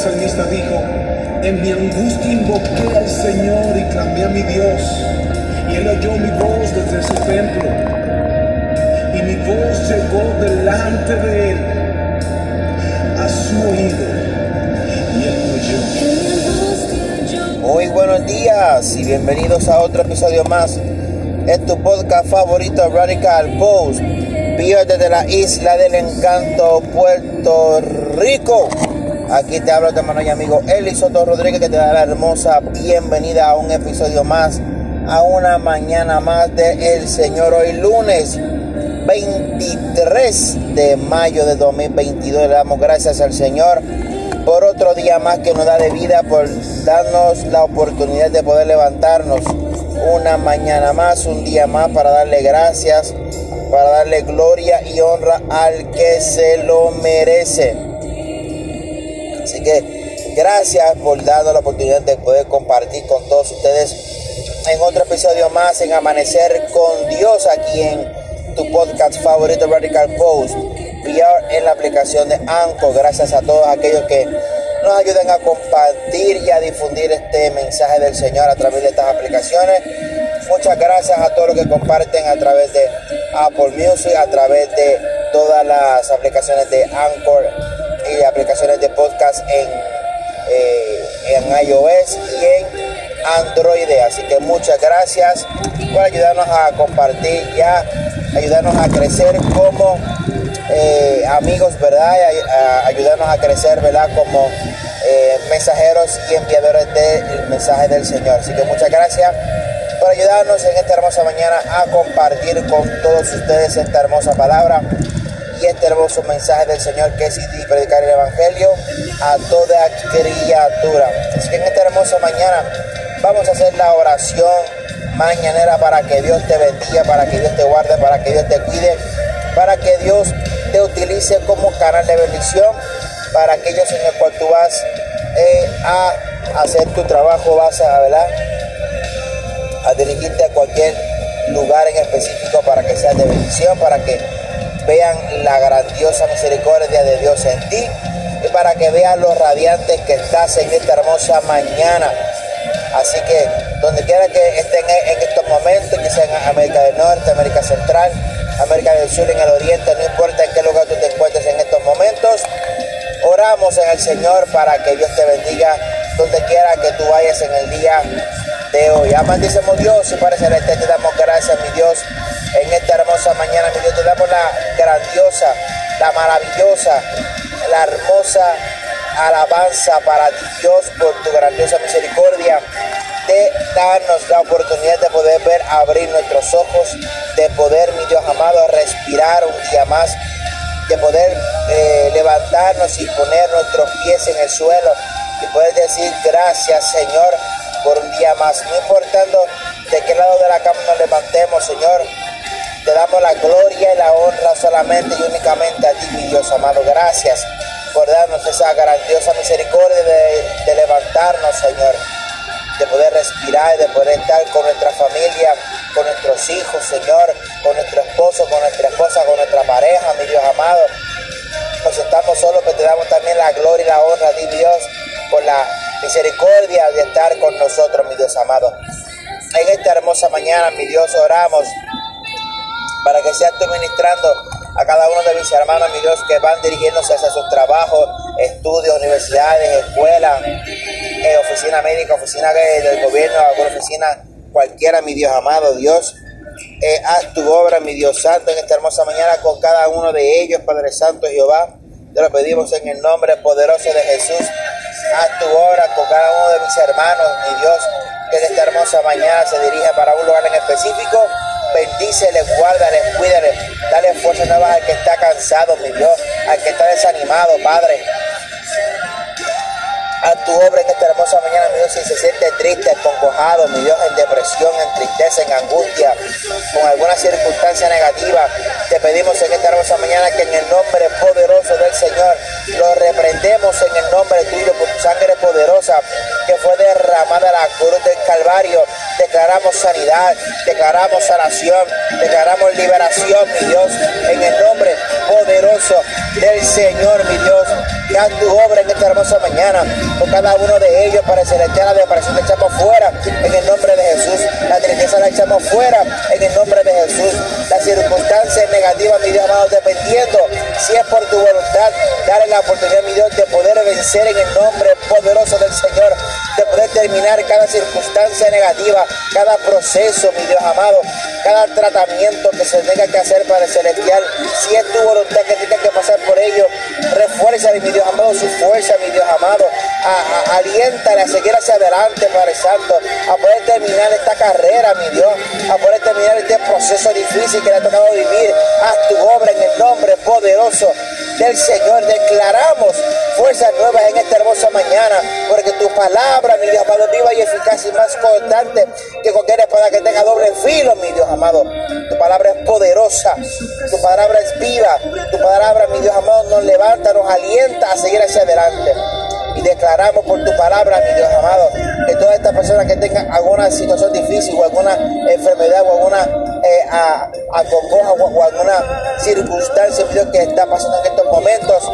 El salmista dijo, en mi angustia invoqué al Señor y clamé a mi Dios, y él oyó mi voz desde su templo, y mi voz llegó delante de él a su oído, y él oyó. Muy buenos días y bienvenidos a otro episodio más. Es tu podcast favorito Radical Post. Vivo desde la isla del encanto, Puerto Rico. Aquí te hablo tu hermano y amigo Eli Soto Rodríguez que te da la hermosa bienvenida a un episodio más, a una mañana más de El Señor. Hoy lunes 23 de mayo de 2022 le damos gracias al Señor por otro día más que nos da de vida, por darnos la oportunidad de poder levantarnos una mañana más, un día más para darle gracias, para darle gloria y honra al que se lo merece. Así que gracias por darnos la oportunidad de poder compartir con todos ustedes en otro episodio más en Amanecer con Dios aquí en tu podcast favorito Radical Post. VR en la aplicación de Anchor. Gracias a todos aquellos que nos ayuden a compartir y a difundir este mensaje del Señor a través de estas aplicaciones. Muchas gracias a todos los que comparten a través de Apple Music, a través de todas las aplicaciones de Anchor y aplicaciones de podcast en, eh, en iOS y en Android. Así que muchas gracias por ayudarnos a compartir y a ayudarnos a crecer como eh, amigos, ¿verdad? Ayudarnos a crecer, ¿verdad? Como eh, mensajeros y enviadores del mensaje del Señor. Así que muchas gracias por ayudarnos en esta hermosa mañana a compartir con todos ustedes esta hermosa palabra y este hermoso mensaje del Señor que es y predicar el Evangelio a toda criatura. Así que en esta hermosa mañana vamos a hacer la oración mañanera para que Dios te bendiga, para que Dios te guarde, para que Dios te cuide, para que Dios te utilice como canal de bendición para aquellos en el cual tú vas eh, a hacer tu trabajo, vas a, ¿verdad? a dirigirte a cualquier lugar en específico para que sea de bendición, para que vean la grandiosa misericordia de Dios en ti y para que vean los radiantes que estás en esta hermosa mañana. Así que donde quiera que estén en estos momentos, que sea en América del Norte, América Central, América del Sur, en el Oriente, no importa en qué lugar tú te encuentres en estos momentos, oramos en el Señor para que Dios te bendiga donde quiera que tú vayas en el día de hoy. Amandísimo Dios y Padre Celeste, te damos gracias, mi Dios, en esta hermosa mañana, mi Dios, te damos la grandiosa, la maravillosa, la hermosa alabanza para ti, Dios, por tu grandiosa misericordia de darnos la oportunidad de poder ver, abrir nuestros ojos, de poder, mi Dios amado, respirar un día más, de poder eh, levantarnos y poner nuestros pies en el suelo y poder decir gracias, Señor, por un día más. No importando de qué lado de la cama nos levantemos, Señor, te damos la gloria y la honra solamente y únicamente a ti, mi Dios amado. Gracias por darnos esa grandiosa misericordia de, levantarnos, Señor, de poder respirar, de poder estar con nuestra familia, con nuestros hijos, Señor, con nuestro esposo, con nuestra esposa, con nuestra pareja, mi Dios amado. Nos estamos solos, pero te damos también la gloria y la honra a ti, Dios, por la misericordia de estar con nosotros, mi Dios amado. En esta hermosa mañana, mi Dios, oramos para que seas tú ministrando a cada uno de mis hermanos, mi Dios, que van dirigiéndose hacia sus trabajos, estudios, universidades, escuelas, eh, oficina médica, oficina del gobierno, alguna oficina cualquiera, mi Dios amado, Dios. Eh, haz tu obra, mi Dios Santo, en esta hermosa mañana con cada uno de ellos, Padre Santo Jehová. Te lo pedimos en el nombre poderoso de Jesús. Haz tu obra con cada uno de mis hermanos, mi Dios, que en esta hermosa mañana se dirige para un lugar en específico. Bendícele, guárdale, cuídale, dale fuerza nueva al que está cansado, mi Dios, al que está desanimado, Padre. A tu obra en esta hermosa mañana, mi Dios, si se siente triste, concojado, mi Dios, en depresión, en tristeza, en angustia, con alguna circunstancia negativa, te pedimos en esta hermosa mañana que en el nombre poderoso del Señor Lo reprendemos en el nombre tuyo por tu sangre poderosa que fue derramada en la cruz del Calvario. Declaramos sanidad, declaramos sanación, declaramos liberación, mi Dios, en el nombre poderoso del Señor, mi Dios. Tu obra en esta hermosa mañana con cada uno de ellos para celestial la desaparición la echamos fuera en el nombre de Jesús. La tristeza la echamos fuera en el nombre de Jesús. Las circunstancias negativas, mi Dios amado, dependiendo si es por tu voluntad, dale la oportunidad, mi Dios, de poder vencer en el nombre poderoso del Señor, de poder terminar cada circunstancia negativa, cada proceso, mi Dios amado, cada tratamiento que se tenga que hacer para el celestial. Si es tu voluntad que tenga que pasar por ello, refuerza, mi Dios amado, su fuerza, mi Dios amado. A, a, aliéntale a seguir hacia adelante, Padre Santo, a poder terminar esta carrera, mi Dios, a poder terminar este proceso difícil que le ha tocado vivir. Haz tu obra en el nombre poderoso del Señor. Declaramos fuerzas nuevas en esta hermosa mañana, porque tu palabra, mi Dios amado, viva y eficaz y más constante que cualquier espada que tenga doble filo, mi Dios amado. Tu palabra es poderosa, tu palabra es viva, tu palabra, mi Dios amado, nos levanta, nos alienta a seguir hacia adelante. Y declaramos por tu palabra, mi Dios amado, que todas estas personas que tengan alguna situación difícil o alguna enfermedad o alguna eh, a, o, o, alguna circunstancia, mi Dios, que está pasando en estos momentos,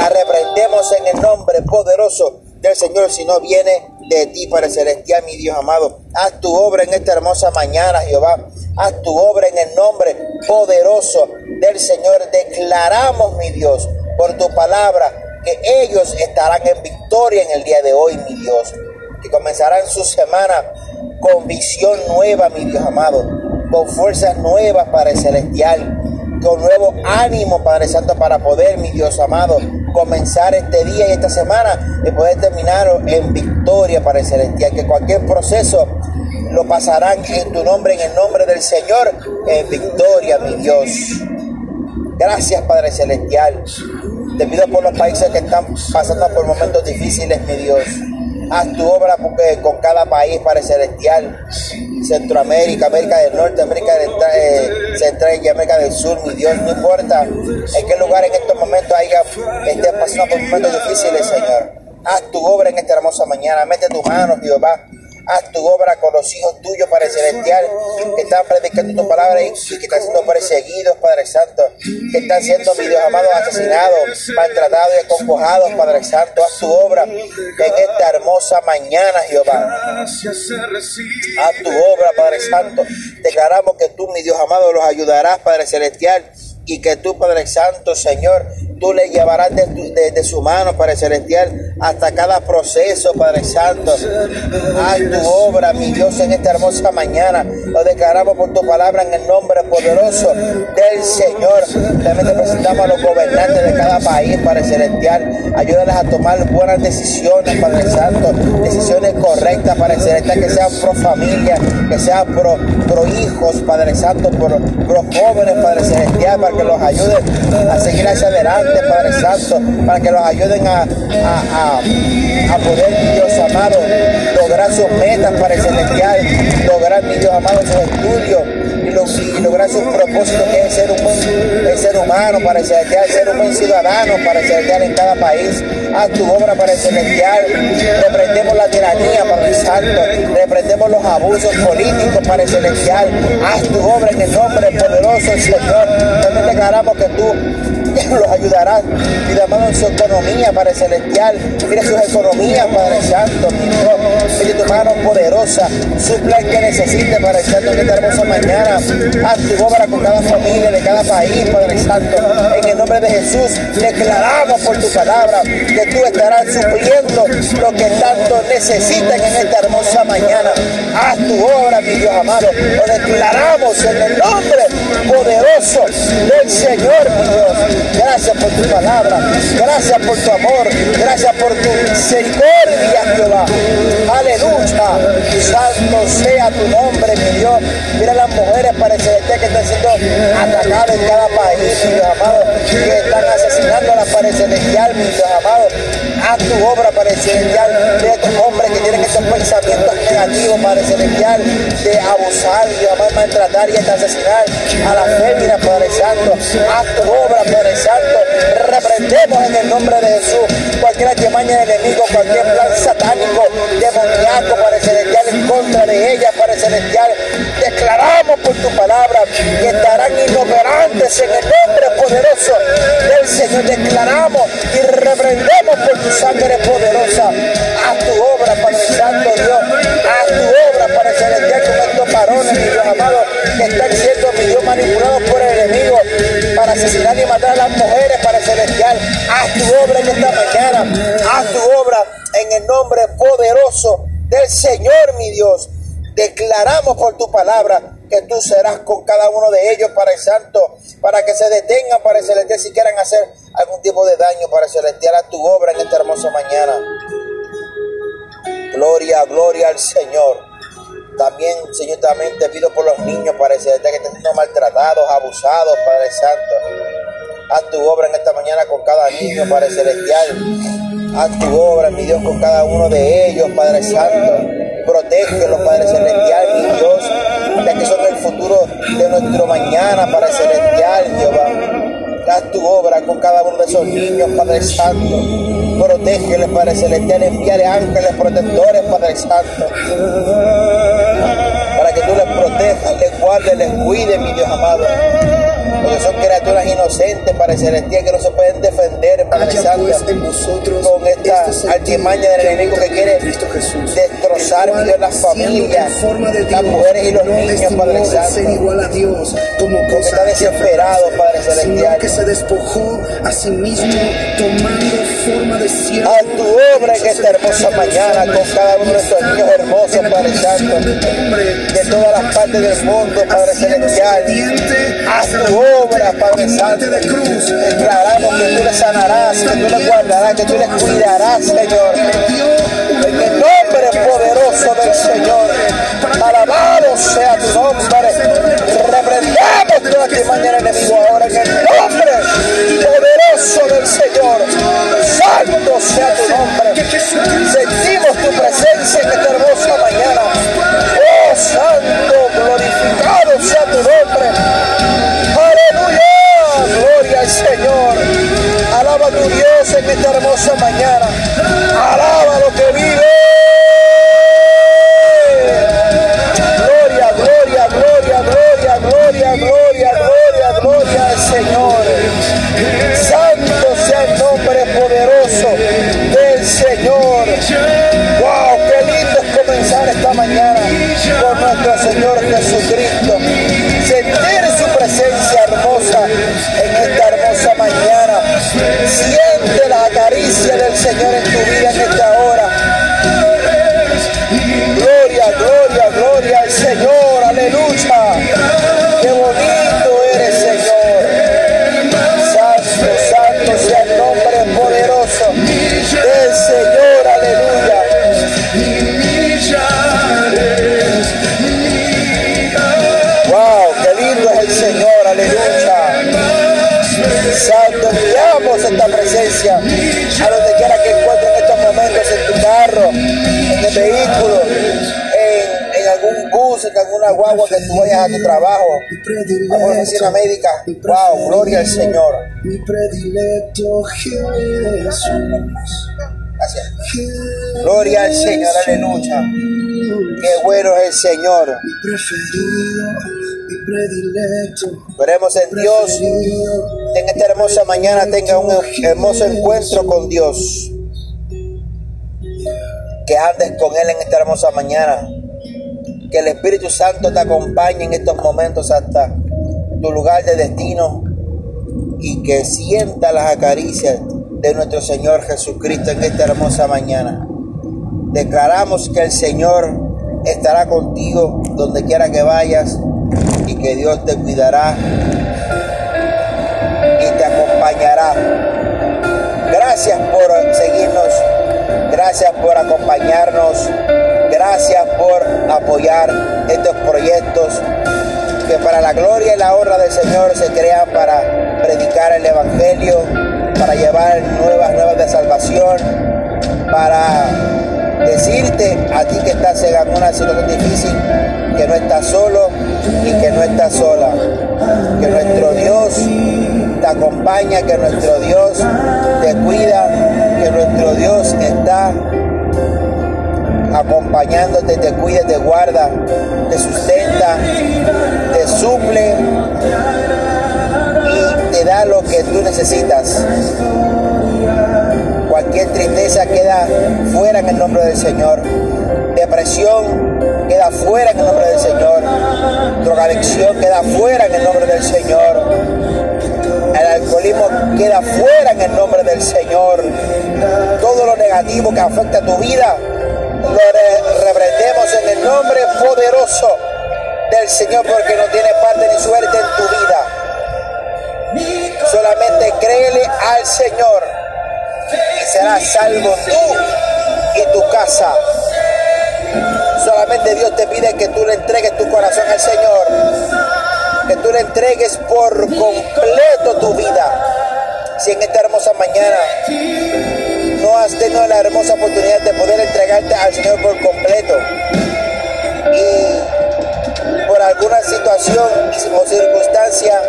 la reprendemos en el nombre poderoso del Señor, si no viene de ti, Padre Celestial, mi Dios amado. Haz tu obra en esta hermosa mañana, Jehová. Haz tu obra en el nombre poderoso del Señor. Declaramos, mi Dios, por tu palabra, que ellos estarán en victoria en el día de hoy, mi Dios. Que comenzarán su semana con visión nueva, mi Dios amado. Con fuerzas nuevas, Padre Celestial. Con nuevo ánimo, Padre Santo, para poder, mi Dios amado, comenzar este día y esta semana y poder terminar en victoria, Padre Celestial. Que cualquier proceso lo pasarán en tu nombre, en el nombre del Señor, en victoria, mi Dios. Gracias, Padre Celestial. Te pido por los países que están pasando por momentos difíciles, mi Dios. Haz tu obra con cada país, Padre Celestial. Centroamérica, América del Norte, América del, eh, Central y América del Sur, mi Dios, no importa en qué lugar en estos momentos haya, estén pasando por momentos difíciles, Señor. Haz tu obra en esta hermosa mañana. Mete tus manos, Jehová haz tu obra con los hijos tuyos, Padre Celestial, que están predicando tu palabra y, que están siendo perseguidos, Padre Santo, que están siendo, mi Dios amado, asesinados, maltratados y acongojados, Padre Santo. Haz tu obra en esta hermosa mañana, Jehová. Haz tu obra, Padre Santo. Declaramos que tú, mi Dios amado, los ayudarás, Padre Celestial y que tú, Padre Santo, Señor, tú le llevarás de, de, su mano, Padre Celestial, hasta cada proceso, Padre Santo. Haz tu obra, mi Dios, en esta hermosa mañana. Lo declaramos por tu palabra en el nombre poderoso del Señor. También te presentamos a los gobernantes de cada país, Padre Celestial. Ayúdales a tomar buenas decisiones, Padre Santo. Decisiones correctas, Padre Celestial, que sean pro familia, que sean pro, pro hijos, Padre Santo, pro, pro jóvenes, Padre Celestial, para que los ayuden a seguir hacia adelante, Padre Santo, para que los ayuden a, a, a, poder, Dios amado, lograr sus metas, Padre Celestial, lograr, mi Dios amado, sus estudios y, lo, y lograr sus propósitos, que es ser un el ser humano, Padre Celestial, ser un buen ciudadano, Padre Celestial, en cada país. Haz tu obra, Padre Celestial. Reprendemos la tiranía, Padre Santo. Reprendemos los abusos políticos, Padre Celestial. Haz tu obra en el nombre poderoso Señor. También declaramos que tú los ayudarás y amado en su economía, Padre Celestial. Mira sus economías, Padre Santo. Mira tu mano poderosa, supla el que necesite, Padre Santo, en esta hermosa mañana. Haz tu obra con cada familia de cada país, Padre Santo. En el nombre de Jesús, declaramos por tu palabra que tú estarás supliendo lo que tanto necesitan en esta hermosa mañana. Haz tu obra, mi Dios amado. Lo declaramos en el nombre poderoso del Señor, mi Dios. Gracias por tu palabra. Gracias por tu amor. Gracias por tu misericordia, Jehová. Aleluya. Santo sea tu nombre, mi Dios. Mira las mujeres para celestial que están siendo atacadas en cada país, mi Dios amado. Que están asesinando a la pared celestial, mi Dios amado. Haz tu obra, Padre Celestial. Mira estos hombres que tienen que pensamientos negativos, Padre Celestial, de abusar, de amar, maltratar y de asesinar a la fémina, Padre Santo. Haz tu obra, Padre Santo. Reprendemos en el nombre de Jesús cualquier artimaña del enemigo, cualquier plan satánico, demoníaco, Padre Celestial, en contra de ella, Padre Celestial. Declaramos por tu palabra que estarán inoperantes en el nombre poderoso del Señor. Declaramos y reprendemos por tu sangre poderosa. a tu obra, Padre Santo Dios. Amado, que están siendo, manipulados por el enemigo para asesinar y matar a las mujeres, Padre Celestial. Haz tu obra en esta mañana. Haz tu obra en el nombre poderoso del Señor, mi Dios. Declaramos por tu palabra que tú serás con cada uno de ellos, para el Santo, para que se detengan, para el Celestial, si quieran hacer algún tipo de daño, para el Celestial, a tu obra en esta hermosa mañana. Gloria, gloria al Señor. También, Señor, también te pido por los niños, para el Celestial, que están siendo maltratados, abusados, Padre Santo. Haz tu obra en esta mañana con cada niño, Padre Celestial. Haz tu obra, mi Dios, con cada uno de ellos, Padre Santo. Protégelos, Padre Celestial, mi Dios ya que son el futuro de nuestro mañana, Padre Celestial, Jehová. Haz tu obra con cada uno de esos niños, Padre Santo. Protégeles, Padre Celestial, envíale ángeles protectores, Padre Santo. Para que tú les protejas, les guardes, les cuides, mi Dios amado porque son criaturas inocentes, para el celestial, que no se pueden defender, Santo, pues, con esta artimaña del enemigo que quiere destrozar las familias, las mujeres y los niños, Padre Santo, como está desesperado, Padre Celestial, que se despojó a sí mismo tomando forma de siervo. A tu obra en esta hermosa mañana con cada uno de estos niños hermosos, Padre Santo, de todas las partes del mundo, Padre Celestial, a tu obra obra, Padre Santo. Declaramos que tú le sanarás, que tú le guardarás, que tú le cuidarás, Señor. En el nombre poderoso del Señor. Alabado sea tu nombre. Reprendamos toda que mañana enemigo ahora en el nombre poderoso del Señor. Santo sea tu nombre. Sentimos en esta hermosa mañana. Guagua que tú vayas a tu trabajo, a una oficina médica. Wow, gloria al Señor. Gracias. Gloria al Señor, aleluya. Qué bueno es el Señor. Preferido, mi predilecto. Veremos en Dios en esta hermosa mañana tenga un hermoso encuentro con Dios. Que andes con Él en esta hermosa mañana. Que el Espíritu Santo te acompañe en estos momentos hasta tu lugar de destino. Y que sienta las acaricias de nuestro Señor Jesucristo en esta hermosa mañana. Declaramos que el Señor estará contigo donde quiera que vayas y que Dios te cuidará y te acompañará. Gracias por seguirnos, gracias por acompañarnos, gracias por apoyar estos proyectos que para la gloria y la honra del Señor se crean para predicar el Evangelio, para llevar nuevas nuevas de salvación, para decirte a ti que estás en alguna situación difícil, que no estás solo y que no estás sola. Que nuestro Dios te acompaña, que nuestro Dios te cuida, que nuestro Dios está acompañándote, te cuida, te guarda, te sustenta, te suple y te da lo que tú necesitas. Cualquier tristeza queda fuera en el nombre del Señor. Depresión queda fuera en el nombre del Señor. Drogadicción queda fuera en el nombre del Señor. El alcoholismo queda fuera en el nombre del Señor. Todo lo negativo que afecta a tu vida lo reprendemos en el nombre poderoso del Señor porque no tiene parte ni suerte en tu vida. Solamente créele al Señor y serás salvo tú y tu casa. Solamente Dios te pide que tú le entregues tu corazón al Señor, que tú le entregues por completo tu vida. Si en esta hermosa mañana no has tenido la hermosa oportunidad de poder entregarte al Señor por completo. Y por alguna situación o circunstancia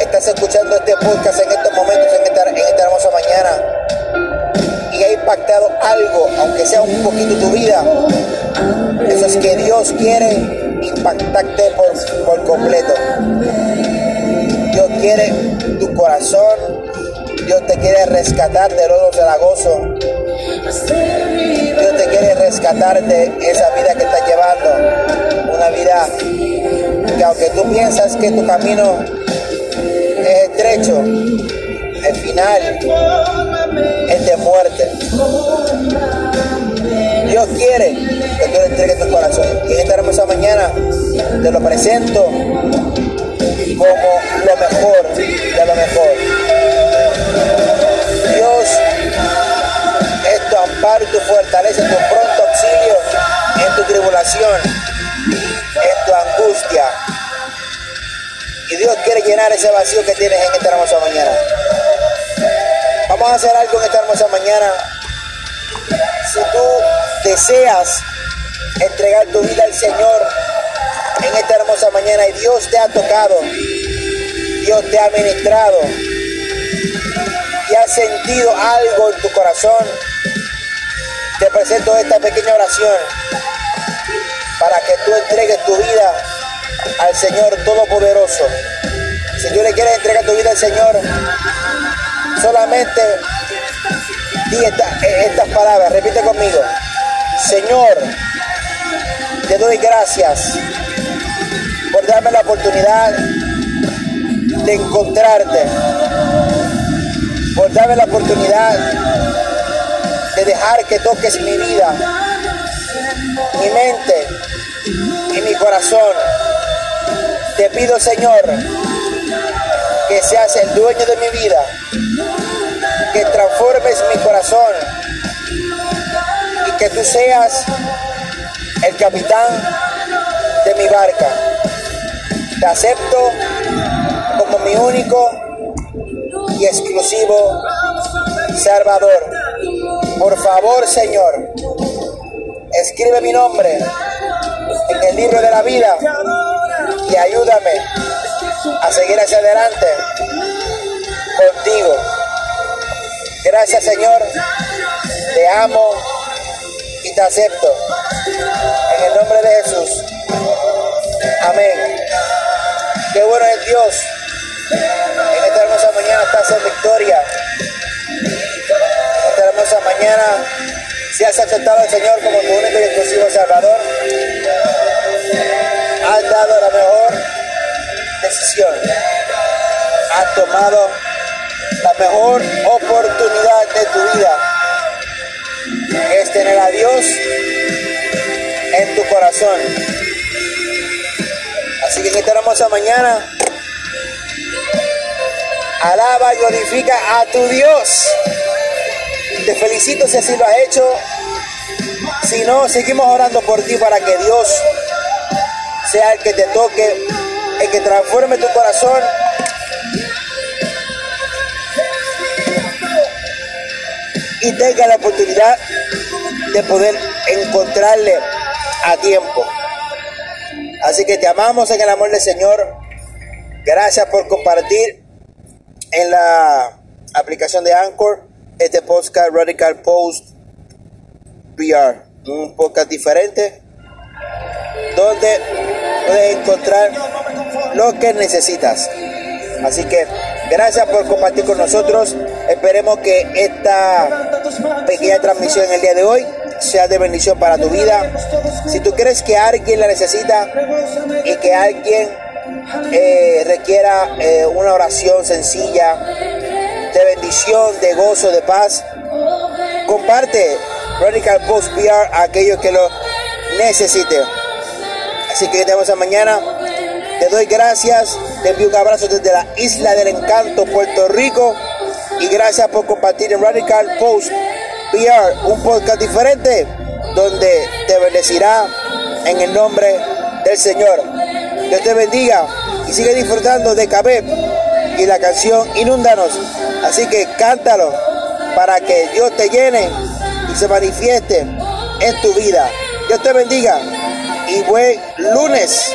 estás escuchando este podcast en estos momentos, en esta, hermosa mañana. Y ha impactado algo, aunque sea un poquito tu vida, eso es que Dios quiere impactarte por completo. Dios quiere tu corazón, Dios te quiere rescatar de lodo cenagoso. Dios te quiere rescatar de esa vida que estás llevando. Una vida que aunque tú piensas que tu camino es estrecho, el final es de muerte. Dios quiere que tú le entregues tu corazón. Y esta hermosa mañana te lo presento como lo mejor de lo mejor. En tu angustia. Y Dios quiere llenar ese vacío que tienes en esta hermosa mañana. Vamos a hacer algo en esta hermosa mañana. Si tú deseas entregar tu vida al Señor en esta hermosa mañana y Dios te ha tocado, Dios te ha ministrado, y has sentido algo en tu corazón, te presento esta pequeña oración para que tú entregues tu vida al Señor Todopoderoso. Si tú le quieres entregar tu vida al Señor, solamente di estas palabras, repite conmigo. Señor, te doy gracias por darme la oportunidad de encontrarte por darme la oportunidad de dejar que toques mi vida, mi mente y mi corazón. Te pido, Señor, que seas el dueño de mi vida, que transformes mi corazón y que tú seas el capitán de mi barca. Te acepto como mi único y exclusivo Salvador. Por favor, Señor, escribe mi nombre en el libro de la vida y ayúdame a seguir hacia adelante contigo. Gracias, Señor. Te amo y te acepto. En el nombre de Jesús. Amén. Qué bueno es Dios hermosa mañana estás en victoria. Esta hermosa mañana, si has aceptado al Señor como tu único y exclusivo Salvador, has dado la mejor decisión. Has tomado la mejor oportunidad de tu vida, es tener a Dios en tu corazón. Así que en esta hermosa mañana, Alaba y glorifica a tu Dios. Te felicito si así lo has hecho. Si no, seguimos orando por ti para que Dios sea el que te toque, el que transforme tu corazón. y tenga la oportunidad de poder encontrarle a tiempo. Así que te amamos en el amor del Señor. Gracias por compartir en la aplicación de Anchor este podcast Radical Post VR, un podcast diferente donde puedes encontrar lo que necesitas. Así que gracias por compartir con nosotros. Esperemos que esta pequeña transmisión el día de hoy sea de bendición para tu vida. Si tú crees que alguien la necesita y que alguien eh, requiera eh, una oración sencilla bendición, de gozo, de paz, comparte Radical Post PR a aquellos que lo necesiten. Así que te vemos mañana. Te doy gracias. Te envío un abrazo desde la Isla del Encanto, Puerto Rico. Y gracias por compartir en Radical Post PR, un podcast diferente donde te bendecirá en el nombre del Señor. Dios te bendiga y sigue disfrutando de Cabeb y la canción Inúndanos. Así que cántalo para que Dios te llene y se manifieste en tu vida. Dios te bendiga y buen lunes.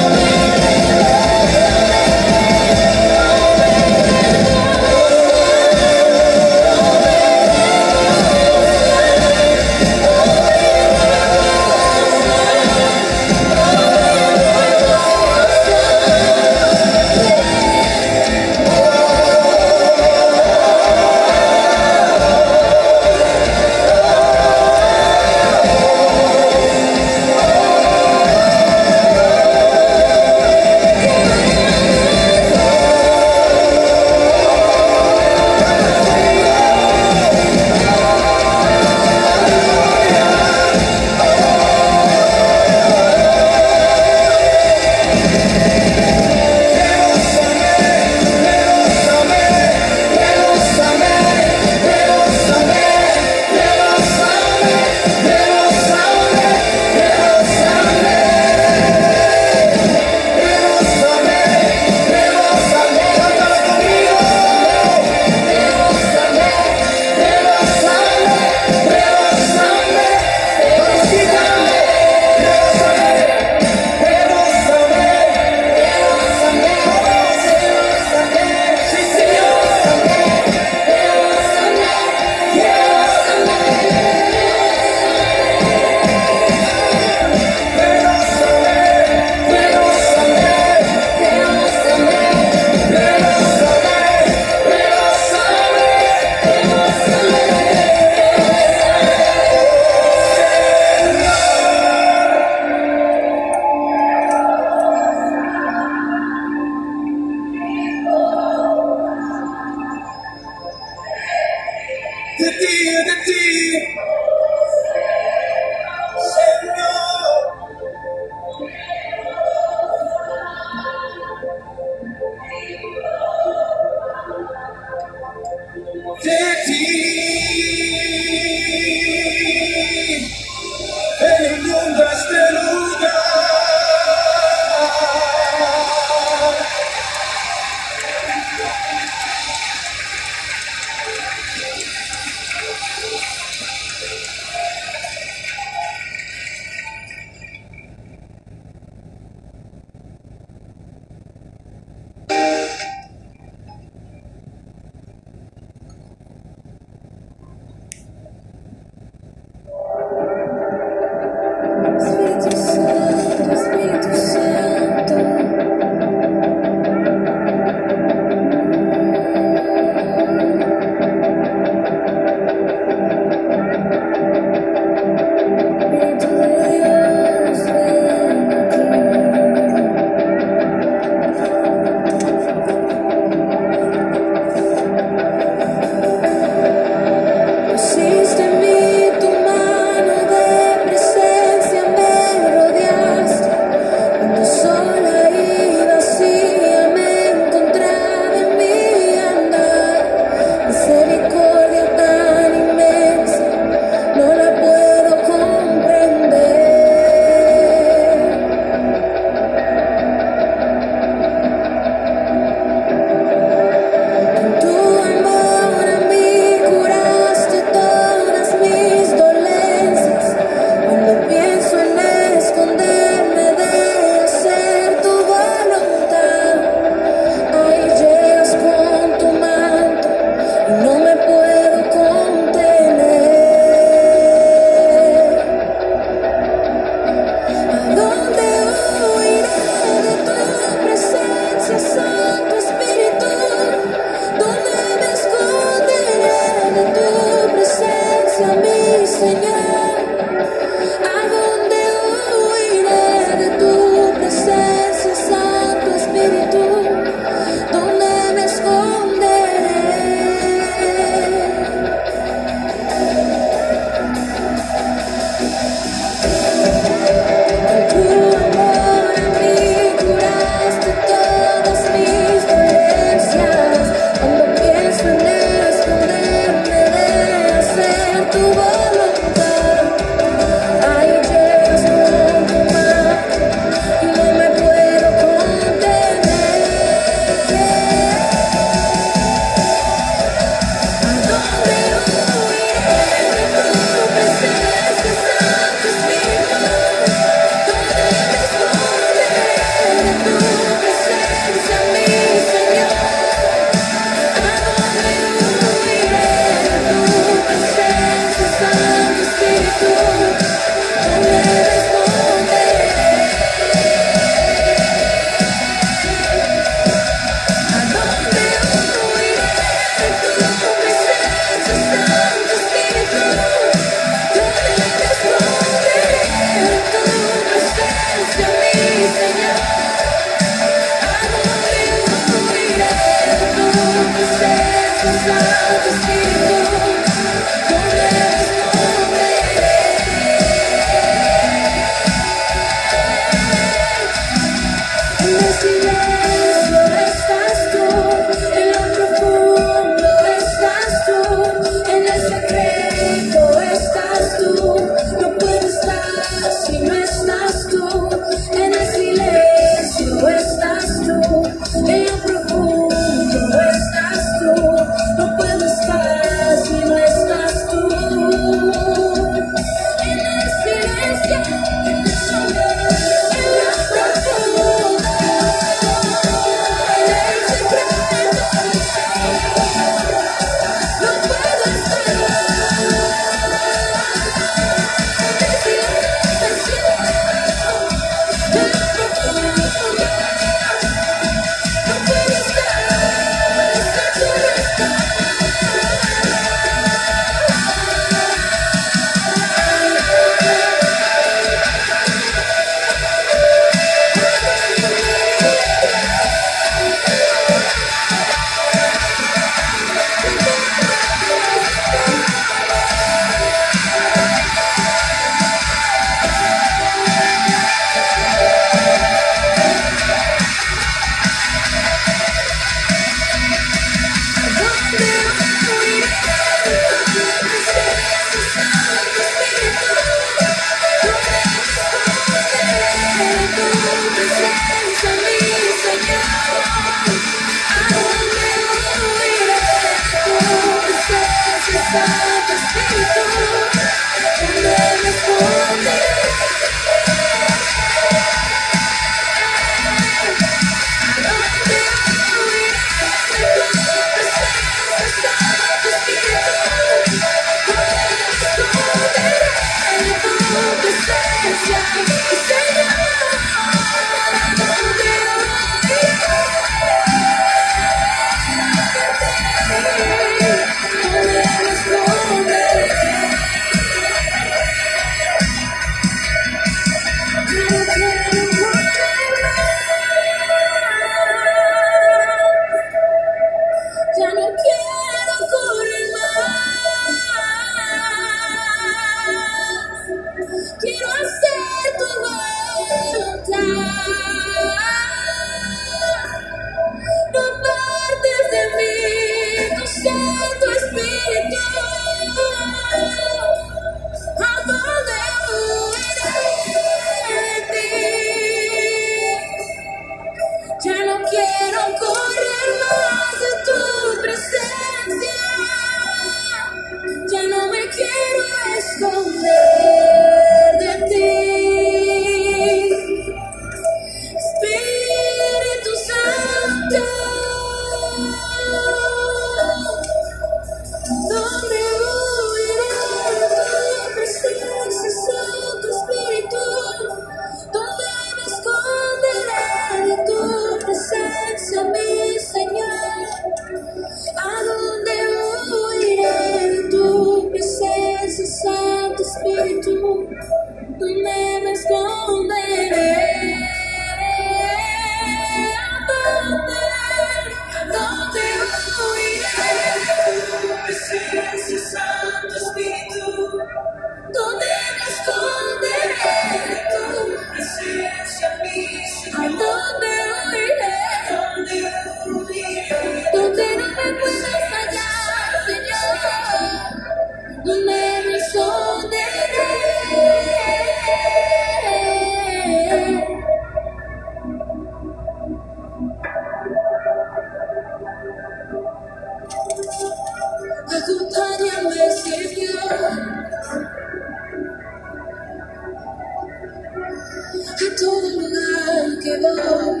a todo lugar que voy.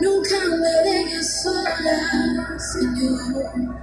Nunca me dejes sola, Señor.